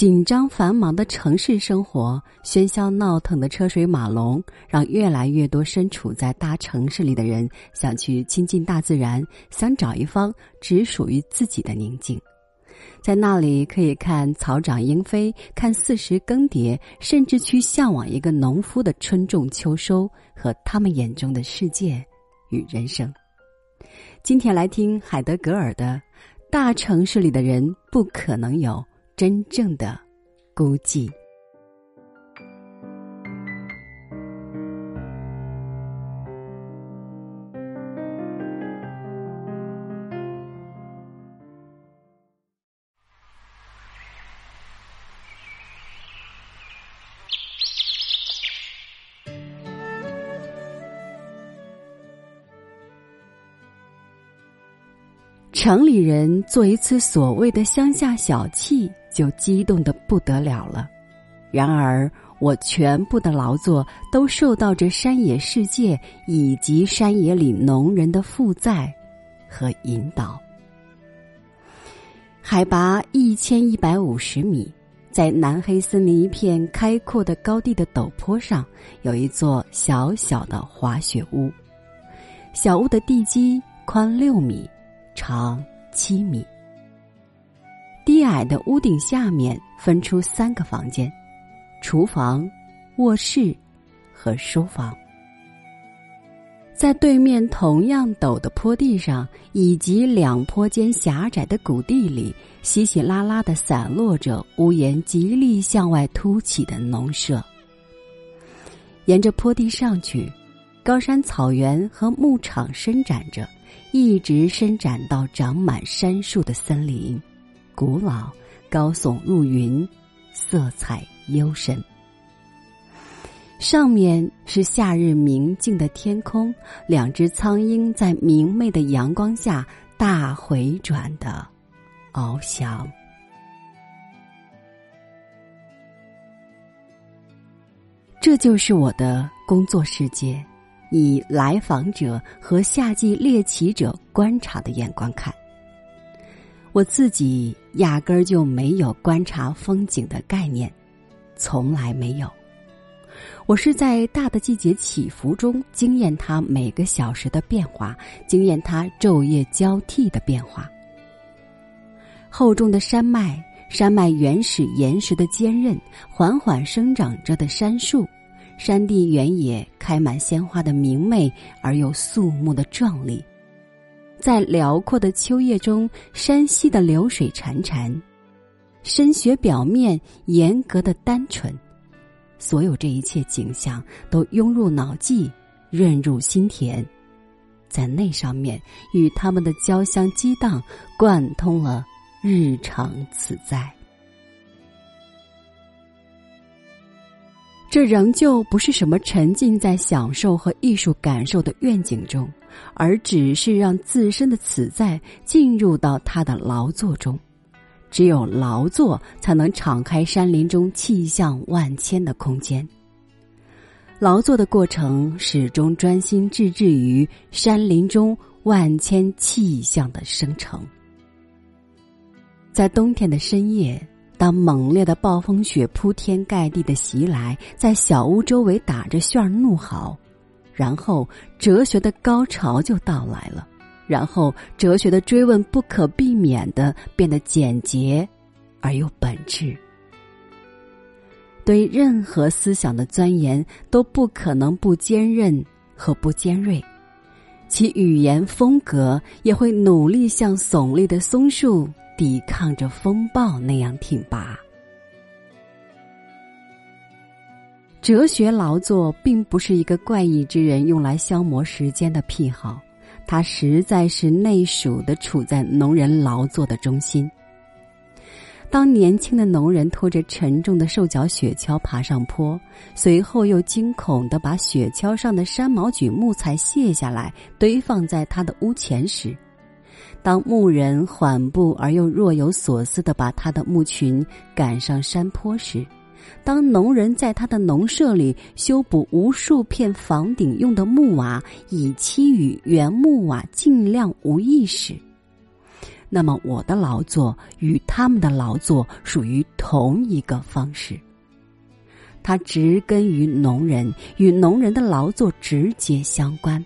紧张繁忙的城市生活，喧嚣闹腾的车水马龙，让越来越多身处在大城市里的人想去亲近大自然，想找一方只属于自己的宁静。在那里，可以看草长莺飞，看四时更迭，甚至去向往一个农夫的春种秋收和他们眼中的世界与人生。今天来听海德格尔的《大城市里的人不可能有》。真正的孤寂。城里人做一次所谓的乡下小憩。就激动的不得了了。然而，我全部的劳作都受到这山野世界以及山野里农人的负载和引导。海拔一千一百五十米，在南黑森林一片开阔的高地的陡坡上，有一座小小的滑雪屋。小屋的地基宽六米，长七米。低矮的屋顶下面分出三个房间：厨房、卧室和书房。在对面同样陡的坡地上，以及两坡间狭窄的谷地里，稀稀拉拉的散落着屋檐极力向外凸起的农舍。沿着坡地上去，高山草原和牧场伸展着，一直伸展到长满杉树的森林。古老，高耸入云，色彩幽深。上面是夏日明净的天空，两只苍鹰在明媚的阳光下大回转的翱翔。这就是我的工作世界，以来访者和夏季猎奇者观察的眼光看。我自己压根儿就没有观察风景的概念，从来没有。我是在大的季节起伏中惊艳它每个小时的变化，惊艳它昼夜交替的变化。厚重的山脉，山脉原始岩石的坚韧，缓缓生长着的杉树，山地原野开满鲜花的明媚而又肃穆的壮丽。在辽阔的秋叶中，山溪的流水潺潺，深雪表面严格的单纯，所有这一切景象都涌入脑际，润入心田，在那上面与他们的交相激荡，贯通了日常此在。这仍旧不是什么沉浸在享受和艺术感受的愿景中。而只是让自身的此在进入到他的劳作中，只有劳作才能敞开山林中气象万千的空间。劳作的过程始终专心致志于山林中万千气象的生成。在冬天的深夜，当猛烈的暴风雪铺天盖地的袭来，在小屋周围打着旋儿怒嚎。然后，哲学的高潮就到来了。然后，哲学的追问不可避免的变得简洁，而又本质。对任何思想的钻研都不可能不坚韧和不尖锐，其语言风格也会努力像耸立的松树抵抗着风暴那样挺拔。哲学劳作并不是一个怪异之人用来消磨时间的癖好，它实在是内属的，处在农人劳作的中心。当年轻的农人拖着沉重的兽脚雪橇爬上坡，随后又惊恐的把雪橇上的山毛榉木材卸下来堆放在他的屋前时，当牧人缓步而又若有所思地把他的牧群赶上山坡时。当农人在他的农舍里修补无数片房顶用的木瓦，以期与原木瓦尽量无异时；那么我的劳作与他们的劳作属于同一个方式。它植根于农人，与农人的劳作直接相关。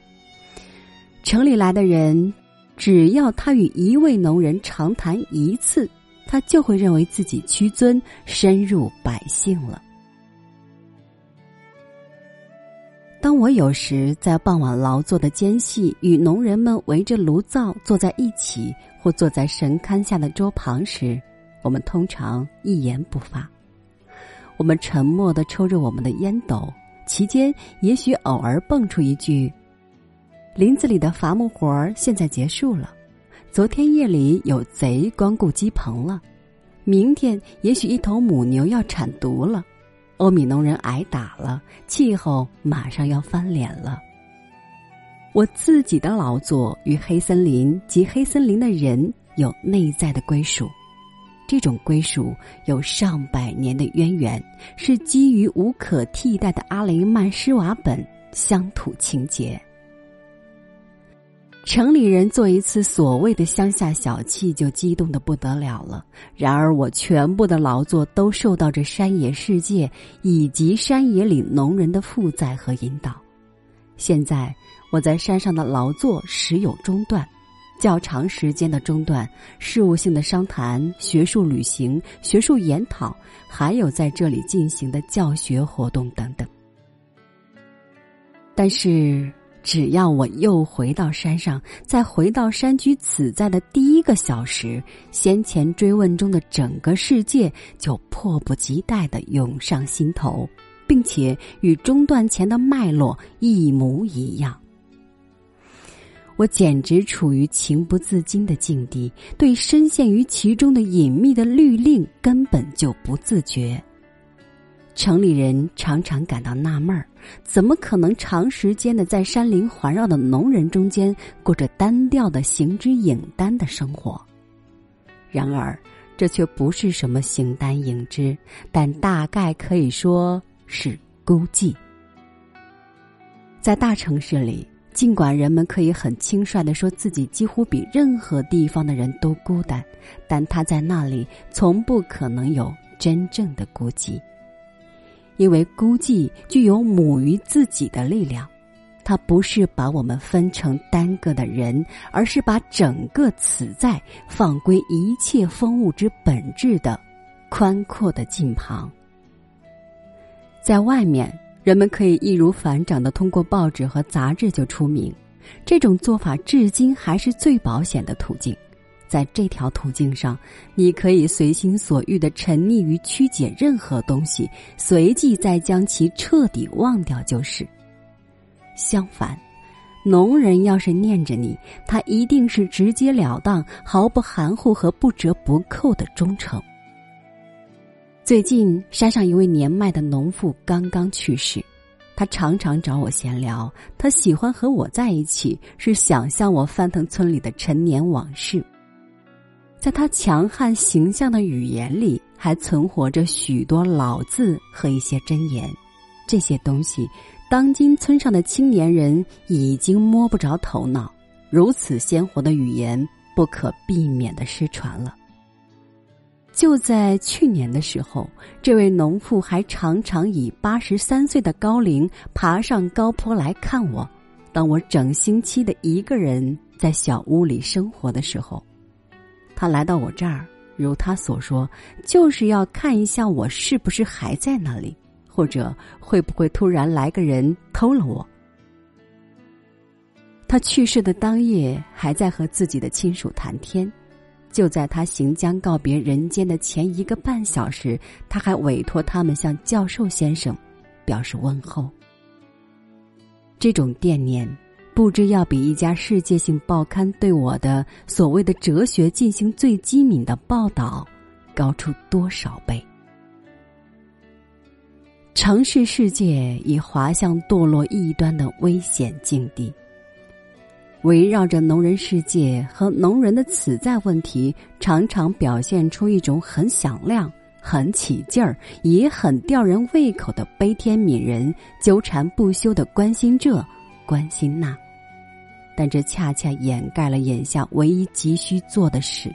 城里来的人，只要他与一位农人长谈一次，他就会认为自己屈尊深入百姓了。当我有时在傍晚劳作的间隙，与农人们围着炉灶坐在一起，或坐在神龛下的桌旁时，我们通常一言不发。我们沉默的抽着我们的烟斗，其间也许偶尔蹦出一句：“林子里的伐木活儿现在结束了，昨天夜里有贼光顾鸡棚了，明天也许一头母牛要产犊了。”欧米农人挨打了，气候马上要翻脸了。我自己的劳作与黑森林及黑森林的人有内在的归属，这种归属有上百年的渊源，是基于无可替代的阿雷曼施瓦本乡土情结。城里人做一次所谓的乡下小憩，就激动的不得了了。然而，我全部的劳作都受到这山野世界以及山野里农人的负载和引导。现在，我在山上的劳作时有中断，较长时间的中断，事务性的商谈、学术旅行、学术研讨，还有在这里进行的教学活动等等。但是。只要我又回到山上，再回到山居此在的第一个小时，先前追问中的整个世界就迫不及待的涌上心头，并且与中断前的脉络一模一样。我简直处于情不自禁的境地，对深陷于其中的隐秘的律令根本就不自觉。城里人常常感到纳闷儿，怎么可能长时间的在山林环绕的农人中间过着单调的行之影单的生活？然而，这却不是什么形单影只，但大概可以说是孤寂。在大城市里，尽管人们可以很轻率的说自己几乎比任何地方的人都孤单，但他在那里从不可能有真正的孤寂。因为孤寂具有母于自己的力量，它不是把我们分成单个的人，而是把整个此在放归一切风物之本质的宽阔的近旁。在外面，人们可以易如反掌的通过报纸和杂志就出名，这种做法至今还是最保险的途径。在这条途径上，你可以随心所欲的沉溺于曲解任何东西，随即再将其彻底忘掉就是。相反，农人要是念着你，他一定是直截了当、毫不含糊和不折不扣的忠诚。最近，山上一位年迈的农妇刚刚去世，他常常找我闲聊，他喜欢和我在一起，是想象我翻腾村里的陈年往事。在他强悍形象的语言里，还存活着许多老字和一些箴言。这些东西，当今村上的青年人已经摸不着头脑。如此鲜活的语言，不可避免的失传了。就在去年的时候，这位农妇还常常以八十三岁的高龄爬上高坡来看我。当我整星期的一个人在小屋里生活的时候。他来到我这儿，如他所说，就是要看一下我是不是还在那里，或者会不会突然来个人偷了我。他去世的当夜，还在和自己的亲属谈天。就在他行将告别人间的前一个半小时，他还委托他们向教授先生表示问候。这种惦念。不知要比一家世界性报刊对我的所谓的哲学进行最机敏的报道，高出多少倍？城市世界已滑向堕落异端的危险境地。围绕着农人世界和农人的此在问题，常常表现出一种很响亮、很起劲儿，也很吊人胃口的悲天悯人、纠缠不休的关心这、关心那。但这恰恰掩盖了眼下唯一急需做的事：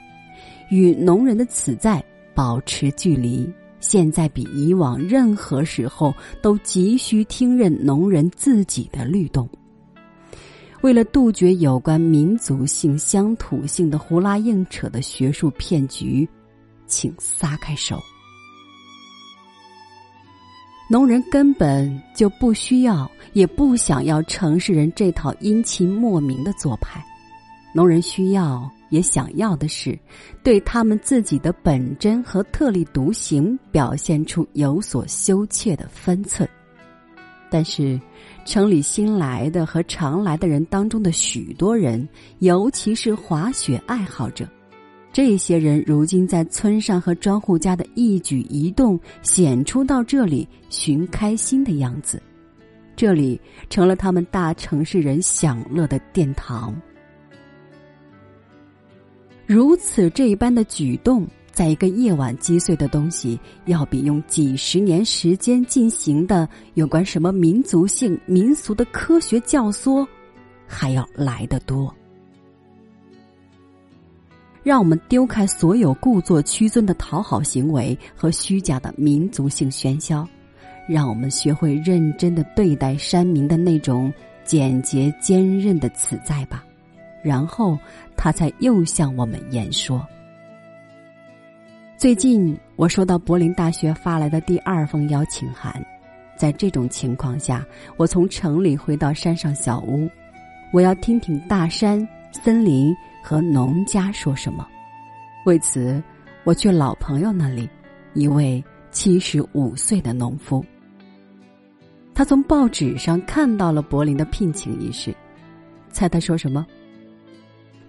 与农人的此在保持距离。现在比以往任何时候都急需听任农人自己的律动。为了杜绝有关民族性、乡土性的胡拉硬扯的学术骗局，请撒开手。农人根本就不需要，也不想要城市人这套阴晴莫名的做派。农人需要，也想要的是，对他们自己的本真和特立独行表现出有所羞怯的分寸。但是，城里新来的和常来的人当中的许多人，尤其是滑雪爱好者。这些人如今在村上和庄户家的一举一动，显出到这里寻开心的样子。这里成了他们大城市人享乐的殿堂。如此这一般的举动，在一个夜晚击碎的东西，要比用几十年时间进行的有关什么民族性、民俗的科学教唆，还要来得多。让我们丢开所有故作屈尊的讨好行为和虚假的民族性喧嚣，让我们学会认真的对待山民的那种简洁坚韧的此在吧。然后他才又向我们言说：“最近我收到柏林大学发来的第二封邀请函，在这种情况下，我从城里回到山上小屋，我要听听大山、森林。”和农家说什么？为此，我去老朋友那里，一位七十五岁的农夫。他从报纸上看到了柏林的聘请仪式，猜他说什么？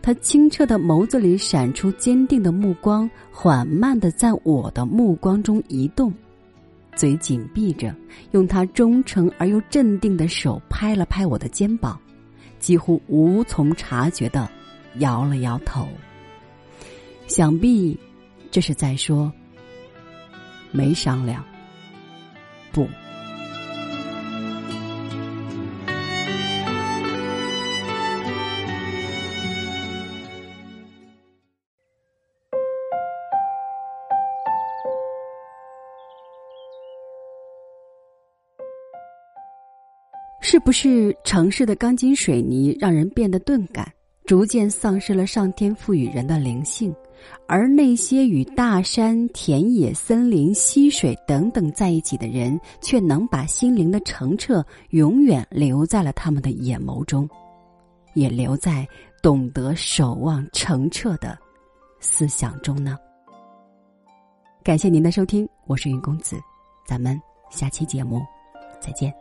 他清澈的眸子里闪出坚定的目光，缓慢的在我的目光中移动，嘴紧闭着，用他忠诚而又镇定的手拍了拍我的肩膀，几乎无从察觉的。摇了摇头，想必这是在说没商量。不，不是城市的钢筋水泥让人变得钝感？逐渐丧失了上天赋予人的灵性，而那些与大山、田野、森林、溪水等等在一起的人，却能把心灵的澄澈永远留在了他们的眼眸中，也留在懂得守望澄澈的思想中呢。感谢您的收听，我是云公子，咱们下期节目再见。